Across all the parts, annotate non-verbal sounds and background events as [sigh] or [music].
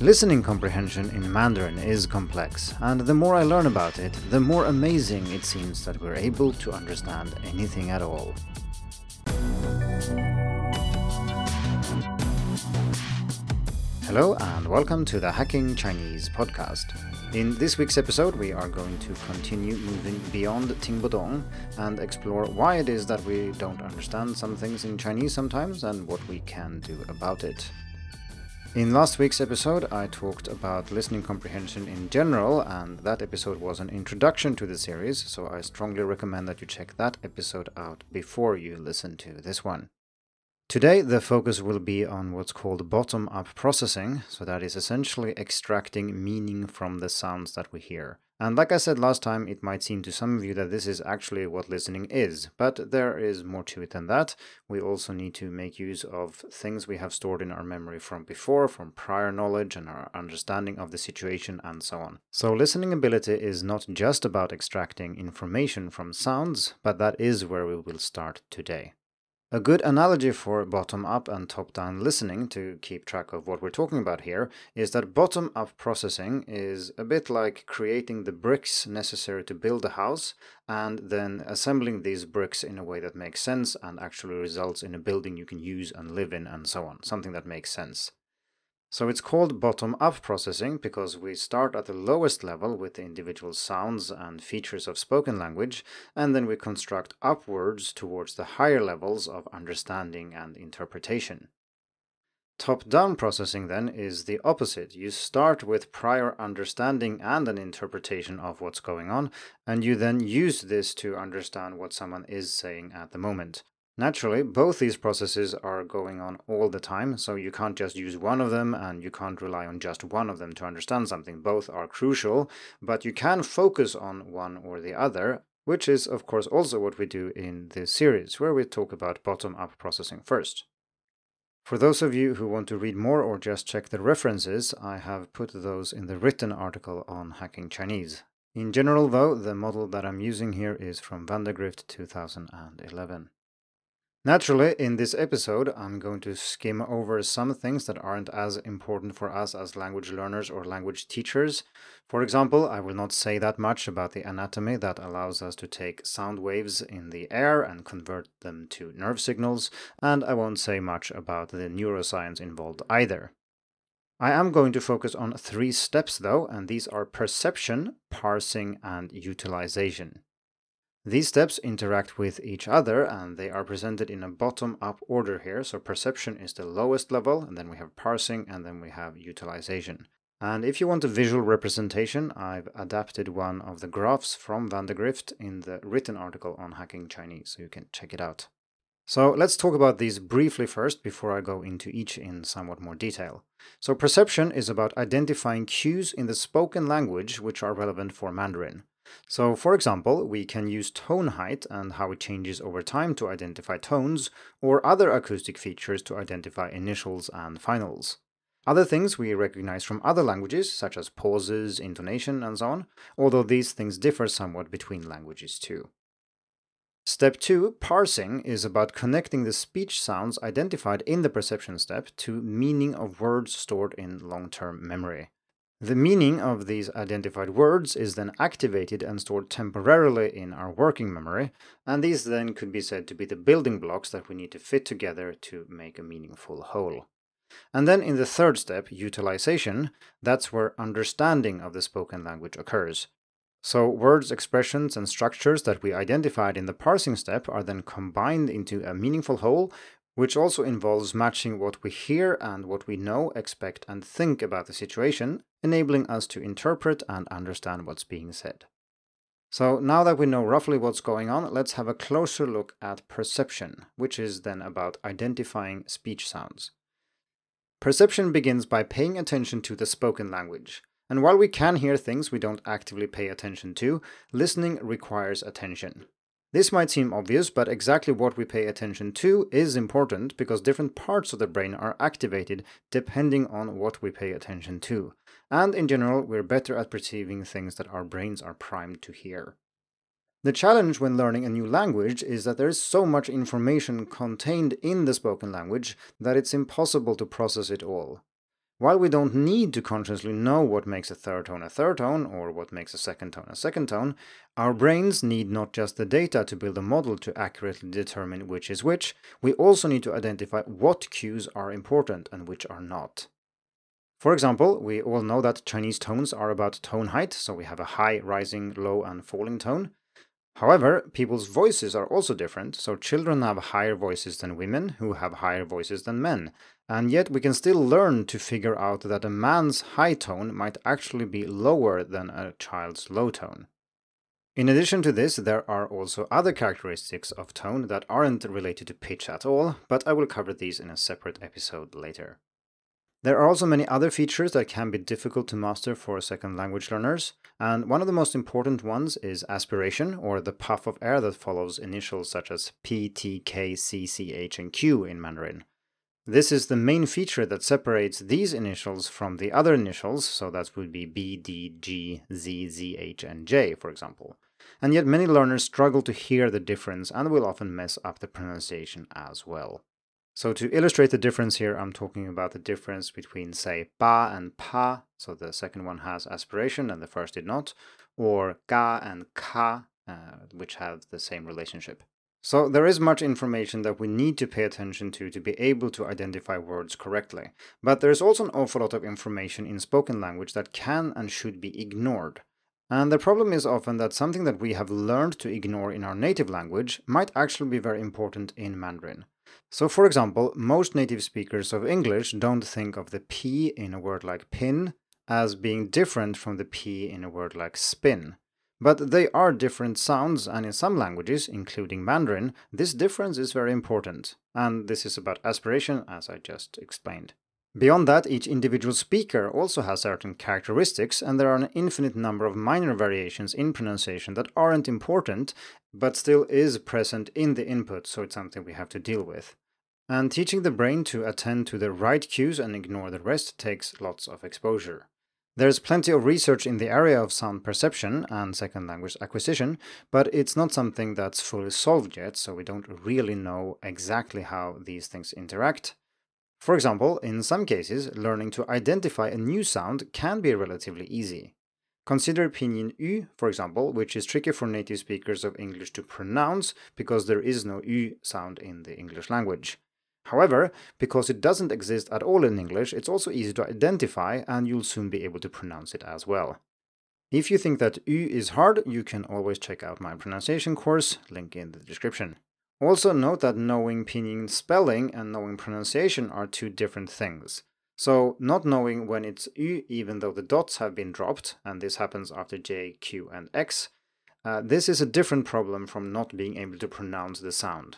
Listening comprehension in Mandarin is complex, and the more I learn about it, the more amazing it seems that we're able to understand anything at all. Hello, and welcome to the Hacking Chinese podcast. In this week's episode, we are going to continue moving beyond Tingbudong and explore why it is that we don't understand some things in Chinese sometimes and what we can do about it. In last week's episode, I talked about listening comprehension in general, and that episode was an introduction to the series, so I strongly recommend that you check that episode out before you listen to this one. Today, the focus will be on what's called bottom up processing, so that is essentially extracting meaning from the sounds that we hear. And like I said last time, it might seem to some of you that this is actually what listening is, but there is more to it than that. We also need to make use of things we have stored in our memory from before, from prior knowledge and our understanding of the situation, and so on. So, listening ability is not just about extracting information from sounds, but that is where we will start today. A good analogy for bottom up and top down listening to keep track of what we're talking about here is that bottom up processing is a bit like creating the bricks necessary to build a house and then assembling these bricks in a way that makes sense and actually results in a building you can use and live in and so on, something that makes sense. So it's called bottom up processing because we start at the lowest level with the individual sounds and features of spoken language, and then we construct upwards towards the higher levels of understanding and interpretation. Top down processing, then, is the opposite. You start with prior understanding and an interpretation of what's going on, and you then use this to understand what someone is saying at the moment. Naturally, both these processes are going on all the time, so you can't just use one of them and you can't rely on just one of them to understand something. Both are crucial, but you can focus on one or the other, which is, of course, also what we do in this series, where we talk about bottom up processing first. For those of you who want to read more or just check the references, I have put those in the written article on Hacking Chinese. In general, though, the model that I'm using here is from Vandergrift 2011. Naturally, in this episode, I'm going to skim over some things that aren't as important for us as language learners or language teachers. For example, I will not say that much about the anatomy that allows us to take sound waves in the air and convert them to nerve signals, and I won't say much about the neuroscience involved either. I am going to focus on three steps though, and these are perception, parsing, and utilization. These steps interact with each other and they are presented in a bottom up order here. So perception is the lowest level, and then we have parsing, and then we have utilization. And if you want a visual representation, I've adapted one of the graphs from Vandergrift in the written article on hacking Chinese, so you can check it out. So let's talk about these briefly first before I go into each in somewhat more detail. So perception is about identifying cues in the spoken language which are relevant for Mandarin. So, for example, we can use tone height and how it changes over time to identify tones, or other acoustic features to identify initials and finals. Other things we recognize from other languages, such as pauses, intonation, and so on, although these things differ somewhat between languages too. Step 2, parsing, is about connecting the speech sounds identified in the perception step to meaning of words stored in long term memory. The meaning of these identified words is then activated and stored temporarily in our working memory, and these then could be said to be the building blocks that we need to fit together to make a meaningful whole. And then in the third step, utilization, that's where understanding of the spoken language occurs. So, words, expressions, and structures that we identified in the parsing step are then combined into a meaningful whole, which also involves matching what we hear and what we know, expect, and think about the situation, enabling us to interpret and understand what's being said. So, now that we know roughly what's going on, let's have a closer look at perception, which is then about identifying speech sounds. Perception begins by paying attention to the spoken language. And while we can hear things we don't actively pay attention to, listening requires attention. This might seem obvious, but exactly what we pay attention to is important because different parts of the brain are activated depending on what we pay attention to. And in general, we're better at perceiving things that our brains are primed to hear. The challenge when learning a new language is that there is so much information contained in the spoken language that it's impossible to process it all. While we don't need to consciously know what makes a third tone a third tone or what makes a second tone a second tone, our brains need not just the data to build a model to accurately determine which is which, we also need to identify what cues are important and which are not. For example, we all know that Chinese tones are about tone height, so we have a high, rising, low, and falling tone. However, people's voices are also different, so children have higher voices than women, who have higher voices than men, and yet we can still learn to figure out that a man's high tone might actually be lower than a child's low tone. In addition to this, there are also other characteristics of tone that aren't related to pitch at all, but I will cover these in a separate episode later. There are also many other features that can be difficult to master for second language learners, and one of the most important ones is aspiration, or the puff of air that follows initials such as P, T, K, C, C, H, and Q in Mandarin. This is the main feature that separates these initials from the other initials, so that would be B, D, G, Z, Z, H, and J, for example. And yet many learners struggle to hear the difference and will often mess up the pronunciation as well. So to illustrate the difference here, I'm talking about the difference between, say, ba and pa, so the second one has aspiration and the first did not, or ga and ka, uh, which have the same relationship. So there is much information that we need to pay attention to to be able to identify words correctly. But there's also an awful lot of information in spoken language that can and should be ignored. And the problem is often that something that we have learned to ignore in our native language might actually be very important in Mandarin. So, for example, most native speakers of English don't think of the P in a word like pin as being different from the P in a word like spin. But they are different sounds, and in some languages, including Mandarin, this difference is very important. And this is about aspiration, as I just explained. Beyond that, each individual speaker also has certain characteristics, and there are an infinite number of minor variations in pronunciation that aren't important, but still is present in the input, so it's something we have to deal with. And teaching the brain to attend to the right cues and ignore the rest takes lots of exposure. There's plenty of research in the area of sound perception and second language acquisition, but it's not something that's fully solved yet, so we don't really know exactly how these things interact. For example, in some cases, learning to identify a new sound can be relatively easy. Consider pinyin U, for example, which is tricky for native speakers of English to pronounce because there is no U sound in the English language. However, because it doesn't exist at all in English, it's also easy to identify and you'll soon be able to pronounce it as well. If you think that U is hard, you can always check out my pronunciation course, link in the description. Also note that knowing pinyin spelling and knowing pronunciation are two different things. So not knowing when it's U even though the dots have been dropped, and this happens after J, Q, and X, uh, this is a different problem from not being able to pronounce the sound.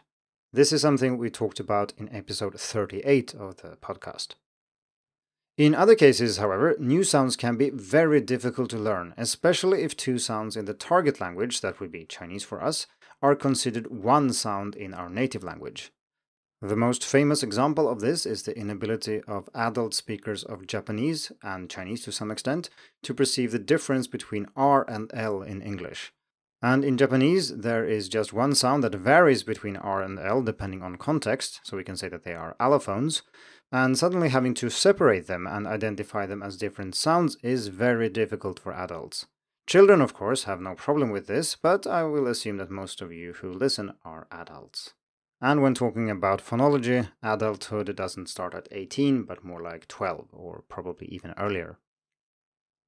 This is something we talked about in episode 38 of the podcast. In other cases, however, new sounds can be very difficult to learn, especially if two sounds in the target language, that would be Chinese for us, are considered one sound in our native language. The most famous example of this is the inability of adult speakers of Japanese, and Chinese to some extent, to perceive the difference between R and L in English. And in Japanese, there is just one sound that varies between R and L depending on context, so we can say that they are allophones, and suddenly having to separate them and identify them as different sounds is very difficult for adults. Children, of course, have no problem with this, but I will assume that most of you who listen are adults. And when talking about phonology, adulthood doesn't start at 18, but more like 12, or probably even earlier.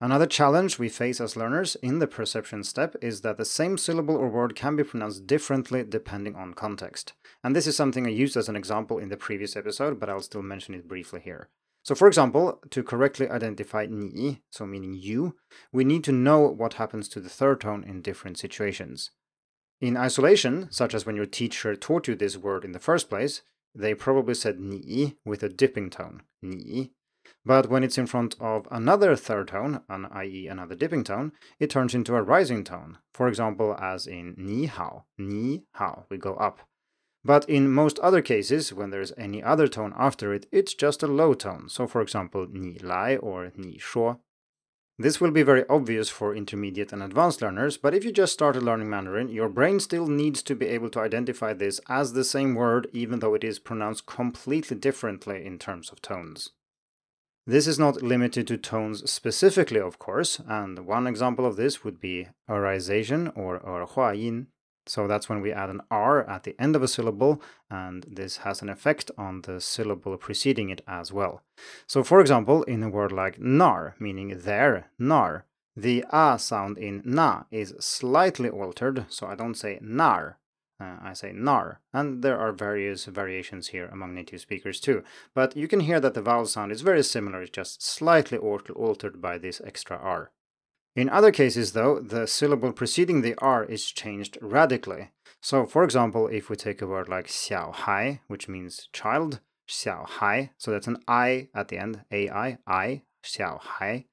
Another challenge we face as learners in the perception step is that the same syllable or word can be pronounced differently depending on context. And this is something I used as an example in the previous episode, but I'll still mention it briefly here. So, for example, to correctly identify ni, so meaning you, we need to know what happens to the third tone in different situations. In isolation, such as when your teacher taught you this word in the first place, they probably said ni with a dipping tone, ni. But when it's in front of another third tone, an, i.e., another dipping tone, it turns into a rising tone. For example, as in ni hao, ni hao, we go up. But in most other cases, when there's any other tone after it, it's just a low tone. So for example, ni lai or ni shuo. This will be very obvious for intermediate and advanced learners, but if you just started learning Mandarin, your brain still needs to be able to identify this as the same word even though it is pronounced completely differently in terms of tones. This is not limited to tones specifically, of course, and one example of this would be erization or erhuayin. So that's when we add an R at the end of a syllable, and this has an effect on the syllable preceding it as well. So, for example, in a word like nar, meaning there, nar, the a sound in na is slightly altered, so I don't say nar, uh, I say nar, and there are various variations here among native speakers too. But you can hear that the vowel sound is very similar, it's just slightly altered by this extra r. In other cases, though, the syllable preceding the r is changed radically. So, for example, if we take a word like xiao hai, which means child, xiao hai, so that's an i at the end, ai, i, xiao hai.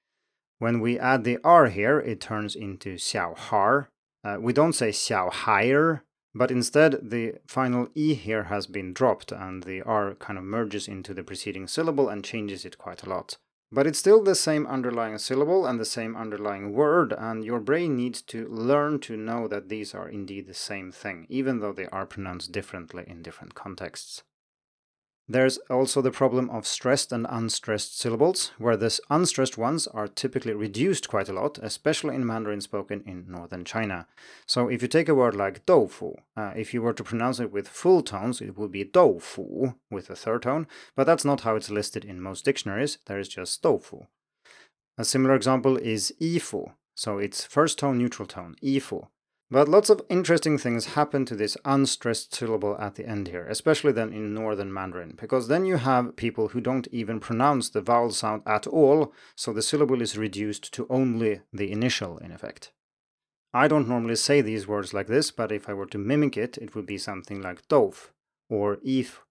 When we add the r here, it turns into xiao har. Uh, we don't say xiao higher, but instead, the final E here has been dropped and the R kind of merges into the preceding syllable and changes it quite a lot. But it's still the same underlying syllable and the same underlying word, and your brain needs to learn to know that these are indeed the same thing, even though they are pronounced differently in different contexts. There's also the problem of stressed and unstressed syllables, where the unstressed ones are typically reduced quite a lot, especially in Mandarin spoken in northern China. So if you take a word like doufu, uh, if you were to pronounce it with full tones, it would be doufu with a third tone, but that's not how it's listed in most dictionaries, there is just doufu. A similar example is yifu, so it's first tone neutral tone, yifu. But lots of interesting things happen to this unstressed syllable at the end here, especially then in Northern Mandarin, because then you have people who don't even pronounce the vowel sound at all, so the syllable is reduced to only the initial in effect. I don't normally say these words like this, but if I were to mimic it, it would be something like dof or if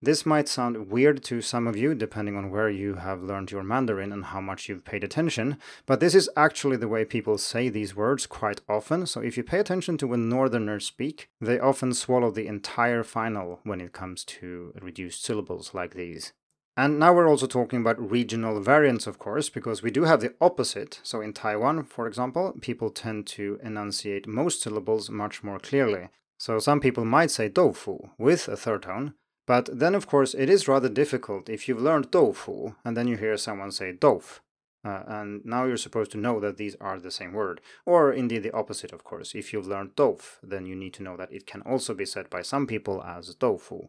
this might sound weird to some of you, depending on where you have learned your Mandarin and how much you've paid attention, but this is actually the way people say these words quite often. So if you pay attention to when Northerners speak, they often swallow the entire final when it comes to reduced syllables like these. And now we're also talking about regional variants, of course, because we do have the opposite. So in Taiwan, for example, people tend to enunciate most syllables much more clearly. So some people might say doufu with a third tone, but then, of course, it is rather difficult if you've learned doufu and then you hear someone say dof. Uh, and now you're supposed to know that these are the same word. Or indeed the opposite, of course. If you've learned dof, then you need to know that it can also be said by some people as doufu.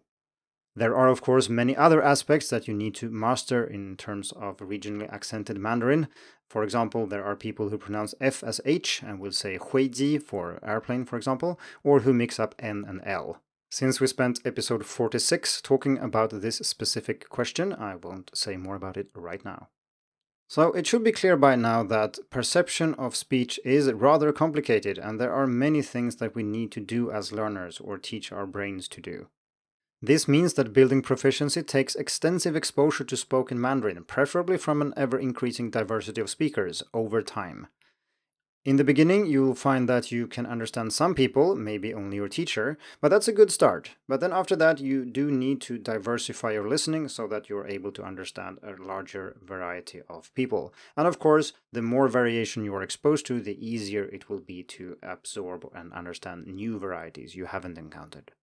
There are, of course, many other aspects that you need to master in terms of regionally accented Mandarin. For example, there are people who pronounce F as H and will say huiji for airplane, for example, or who mix up N and L. Since we spent episode 46 talking about this specific question, I won't say more about it right now. So it should be clear by now that perception of speech is rather complicated and there are many things that we need to do as learners or teach our brains to do. This means that building proficiency takes extensive exposure to spoken Mandarin, preferably from an ever increasing diversity of speakers, over time. In the beginning, you'll find that you can understand some people, maybe only your teacher, but that's a good start. But then after that, you do need to diversify your listening so that you're able to understand a larger variety of people. And of course, the more variation you are exposed to, the easier it will be to absorb and understand new varieties you haven't encountered.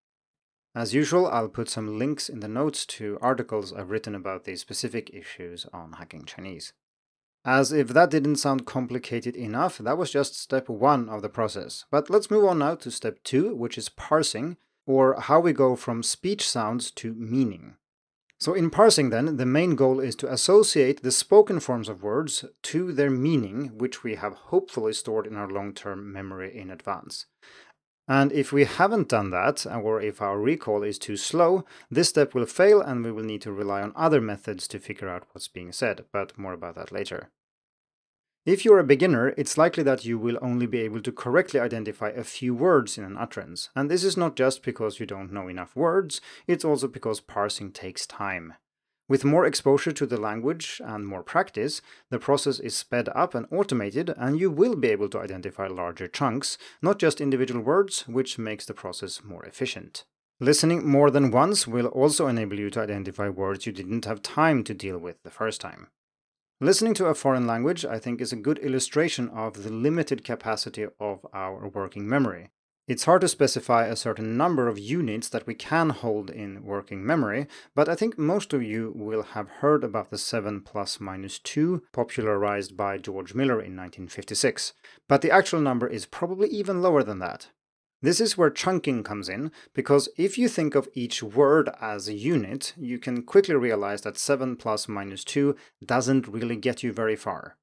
As usual, I'll put some links in the notes to articles I've written about these specific issues on hacking Chinese. As if that didn't sound complicated enough, that was just step one of the process. But let's move on now to step two, which is parsing, or how we go from speech sounds to meaning. So, in parsing, then, the main goal is to associate the spoken forms of words to their meaning, which we have hopefully stored in our long term memory in advance. And if we haven't done that, or if our recall is too slow, this step will fail and we will need to rely on other methods to figure out what's being said, but more about that later. If you're a beginner, it's likely that you will only be able to correctly identify a few words in an utterance. And this is not just because you don't know enough words, it's also because parsing takes time. With more exposure to the language and more practice, the process is sped up and automated, and you will be able to identify larger chunks, not just individual words, which makes the process more efficient. Listening more than once will also enable you to identify words you didn't have time to deal with the first time. Listening to a foreign language, I think, is a good illustration of the limited capacity of our working memory. It's hard to specify a certain number of units that we can hold in working memory, but I think most of you will have heard about the 7 plus minus 2 popularized by George Miller in 1956. But the actual number is probably even lower than that. This is where chunking comes in, because if you think of each word as a unit, you can quickly realize that 7 plus minus 2 doesn't really get you very far.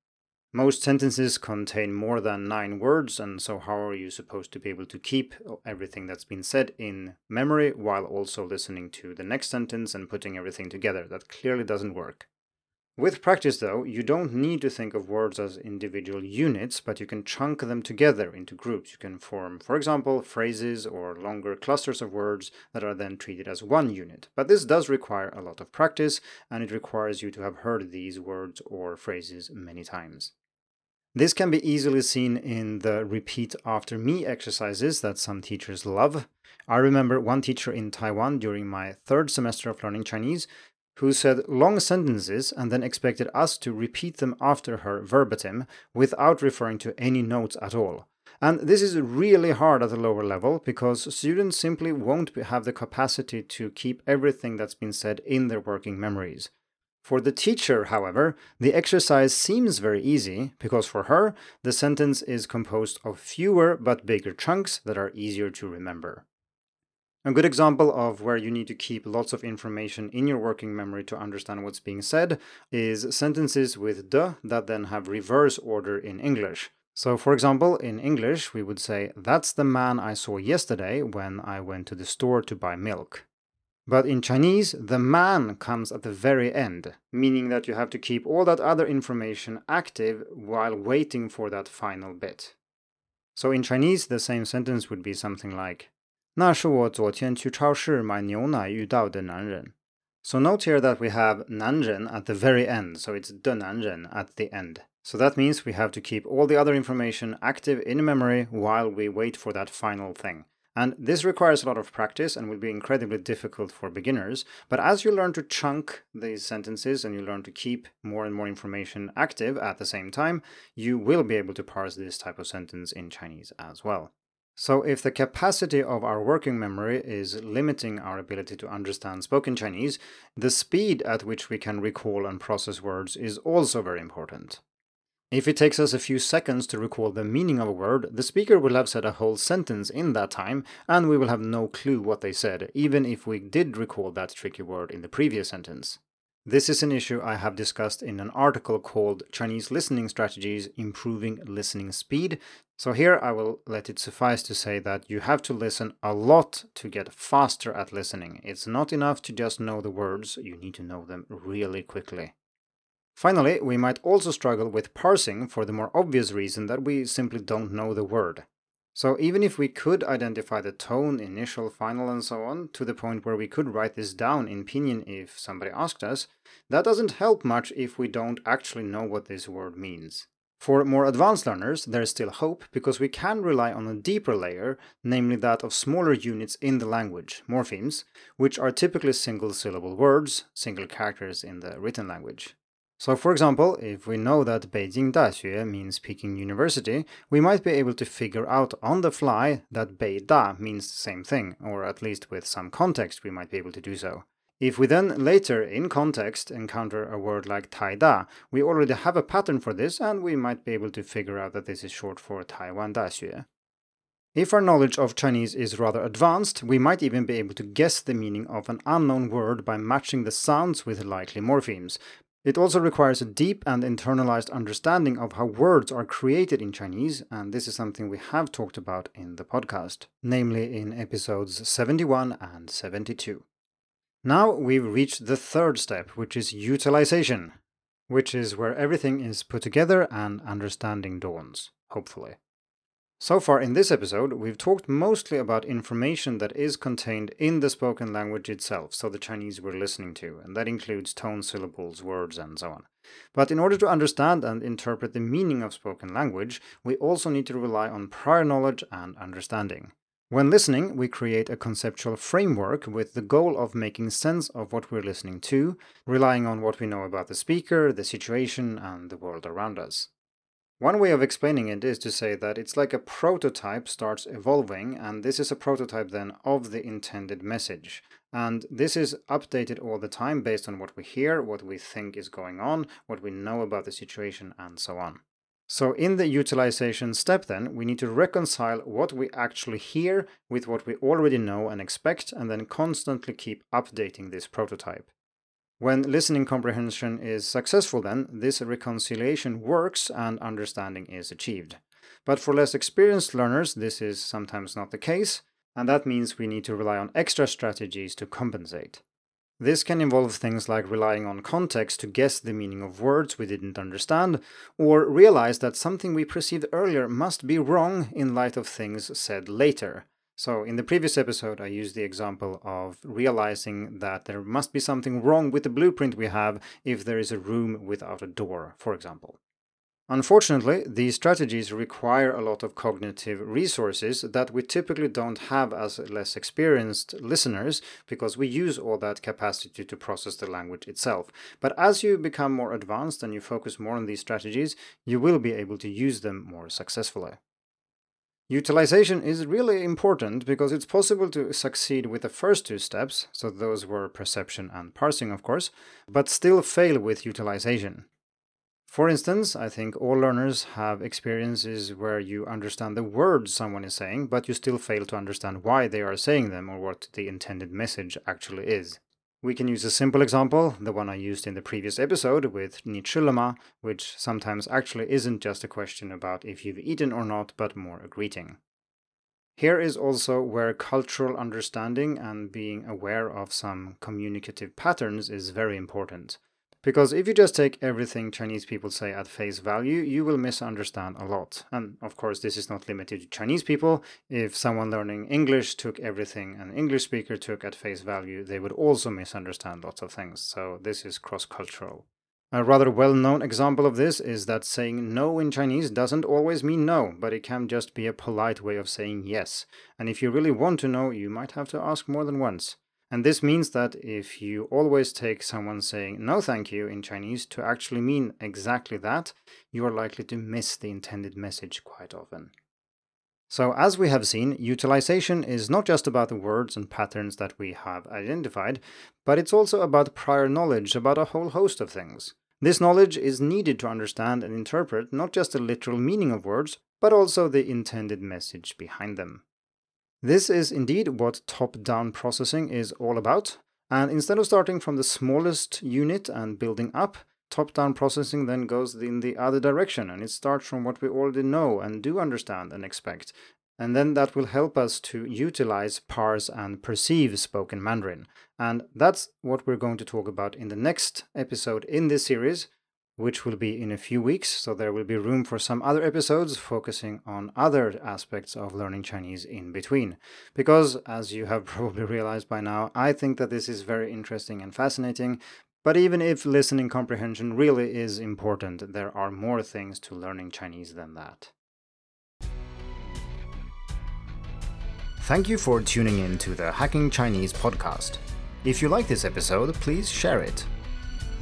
Most sentences contain more than nine words, and so how are you supposed to be able to keep everything that's been said in memory while also listening to the next sentence and putting everything together? That clearly doesn't work. With practice, though, you don't need to think of words as individual units, but you can chunk them together into groups. You can form, for example, phrases or longer clusters of words that are then treated as one unit. But this does require a lot of practice, and it requires you to have heard these words or phrases many times. This can be easily seen in the repeat after me exercises that some teachers love. I remember one teacher in Taiwan during my third semester of learning Chinese who said long sentences and then expected us to repeat them after her verbatim without referring to any notes at all. And this is really hard at the lower level because students simply won't have the capacity to keep everything that's been said in their working memories. For the teacher, however, the exercise seems very easy because for her, the sentence is composed of fewer but bigger chunks that are easier to remember. A good example of where you need to keep lots of information in your working memory to understand what's being said is sentences with de that then have reverse order in English. So, for example, in English, we would say, That's the man I saw yesterday when I went to the store to buy milk. But in Chinese, the man comes at the very end, meaning that you have to keep all that other information active while waiting for that final bit. So in Chinese, the same sentence would be something like, 那是我昨天去超市买牛奶遇到的男人。So note here that we have 男人 at the very end, so it's 的男人 at the end. So that means we have to keep all the other information active in memory while we wait for that final thing. And this requires a lot of practice and will be incredibly difficult for beginners. But as you learn to chunk these sentences and you learn to keep more and more information active at the same time, you will be able to parse this type of sentence in Chinese as well. So, if the capacity of our working memory is limiting our ability to understand spoken Chinese, the speed at which we can recall and process words is also very important. If it takes us a few seconds to recall the meaning of a word, the speaker will have said a whole sentence in that time, and we will have no clue what they said, even if we did recall that tricky word in the previous sentence. This is an issue I have discussed in an article called Chinese Listening Strategies Improving Listening Speed. So, here I will let it suffice to say that you have to listen a lot to get faster at listening. It's not enough to just know the words, you need to know them really quickly. Finally, we might also struggle with parsing for the more obvious reason that we simply don't know the word. So even if we could identify the tone, initial, final, and so on, to the point where we could write this down in pinyin if somebody asked us, that doesn't help much if we don't actually know what this word means. For more advanced learners, there is still hope because we can rely on a deeper layer, namely that of smaller units in the language, morphemes, which are typically single syllable words, single characters in the written language. So, for example, if we know that Beijing Daxue means Peking University, we might be able to figure out on the fly that Bei Da means the same thing, or at least with some context we might be able to do so. If we then later, in context, encounter a word like Tai Da, we already have a pattern for this and we might be able to figure out that this is short for Taiwan Daxue. If our knowledge of Chinese is rather advanced, we might even be able to guess the meaning of an unknown word by matching the sounds with likely morphemes, it also requires a deep and internalized understanding of how words are created in Chinese, and this is something we have talked about in the podcast, namely in episodes 71 and 72. Now we've reached the third step, which is utilization, which is where everything is put together and understanding dawns, hopefully. So far in this episode, we've talked mostly about information that is contained in the spoken language itself, so the Chinese we're listening to, and that includes tone, syllables, words, and so on. But in order to understand and interpret the meaning of spoken language, we also need to rely on prior knowledge and understanding. When listening, we create a conceptual framework with the goal of making sense of what we're listening to, relying on what we know about the speaker, the situation, and the world around us. One way of explaining it is to say that it's like a prototype starts evolving, and this is a prototype then of the intended message. And this is updated all the time based on what we hear, what we think is going on, what we know about the situation, and so on. So, in the utilization step, then, we need to reconcile what we actually hear with what we already know and expect, and then constantly keep updating this prototype. When listening comprehension is successful, then this reconciliation works and understanding is achieved. But for less experienced learners, this is sometimes not the case, and that means we need to rely on extra strategies to compensate. This can involve things like relying on context to guess the meaning of words we didn't understand, or realize that something we perceived earlier must be wrong in light of things said later. So, in the previous episode, I used the example of realizing that there must be something wrong with the blueprint we have if there is a room without a door, for example. Unfortunately, these strategies require a lot of cognitive resources that we typically don't have as less experienced listeners because we use all that capacity to process the language itself. But as you become more advanced and you focus more on these strategies, you will be able to use them more successfully. Utilization is really important because it's possible to succeed with the first two steps, so those were perception and parsing, of course, but still fail with utilization. For instance, I think all learners have experiences where you understand the words someone is saying, but you still fail to understand why they are saying them or what the intended message actually is. We can use a simple example, the one I used in the previous episode with Ni chi le ma, which sometimes actually isn't just a question about if you've eaten or not, but more a greeting. Here is also where cultural understanding and being aware of some communicative patterns is very important. Because if you just take everything Chinese people say at face value, you will misunderstand a lot. And of course, this is not limited to Chinese people. If someone learning English took everything an English speaker took at face value, they would also misunderstand lots of things. So this is cross cultural. A rather well known example of this is that saying no in Chinese doesn't always mean no, but it can just be a polite way of saying yes. And if you really want to know, you might have to ask more than once. And this means that if you always take someone saying no thank you in Chinese to actually mean exactly that, you are likely to miss the intended message quite often. So, as we have seen, utilization is not just about the words and patterns that we have identified, but it's also about prior knowledge about a whole host of things. This knowledge is needed to understand and interpret not just the literal meaning of words, but also the intended message behind them. This is indeed what top down processing is all about. And instead of starting from the smallest unit and building up, top down processing then goes in the other direction and it starts from what we already know and do understand and expect. And then that will help us to utilize, parse, and perceive spoken Mandarin. And that's what we're going to talk about in the next episode in this series, which will be in a few weeks. So there will be room for some other episodes focusing on other aspects of learning Chinese in between. Because, as you have [laughs] probably realized by now, I think that this is very interesting and fascinating. But even if listening comprehension really is important, there are more things to learning Chinese than that. Thank you for tuning in to the Hacking Chinese podcast. If you like this episode, please share it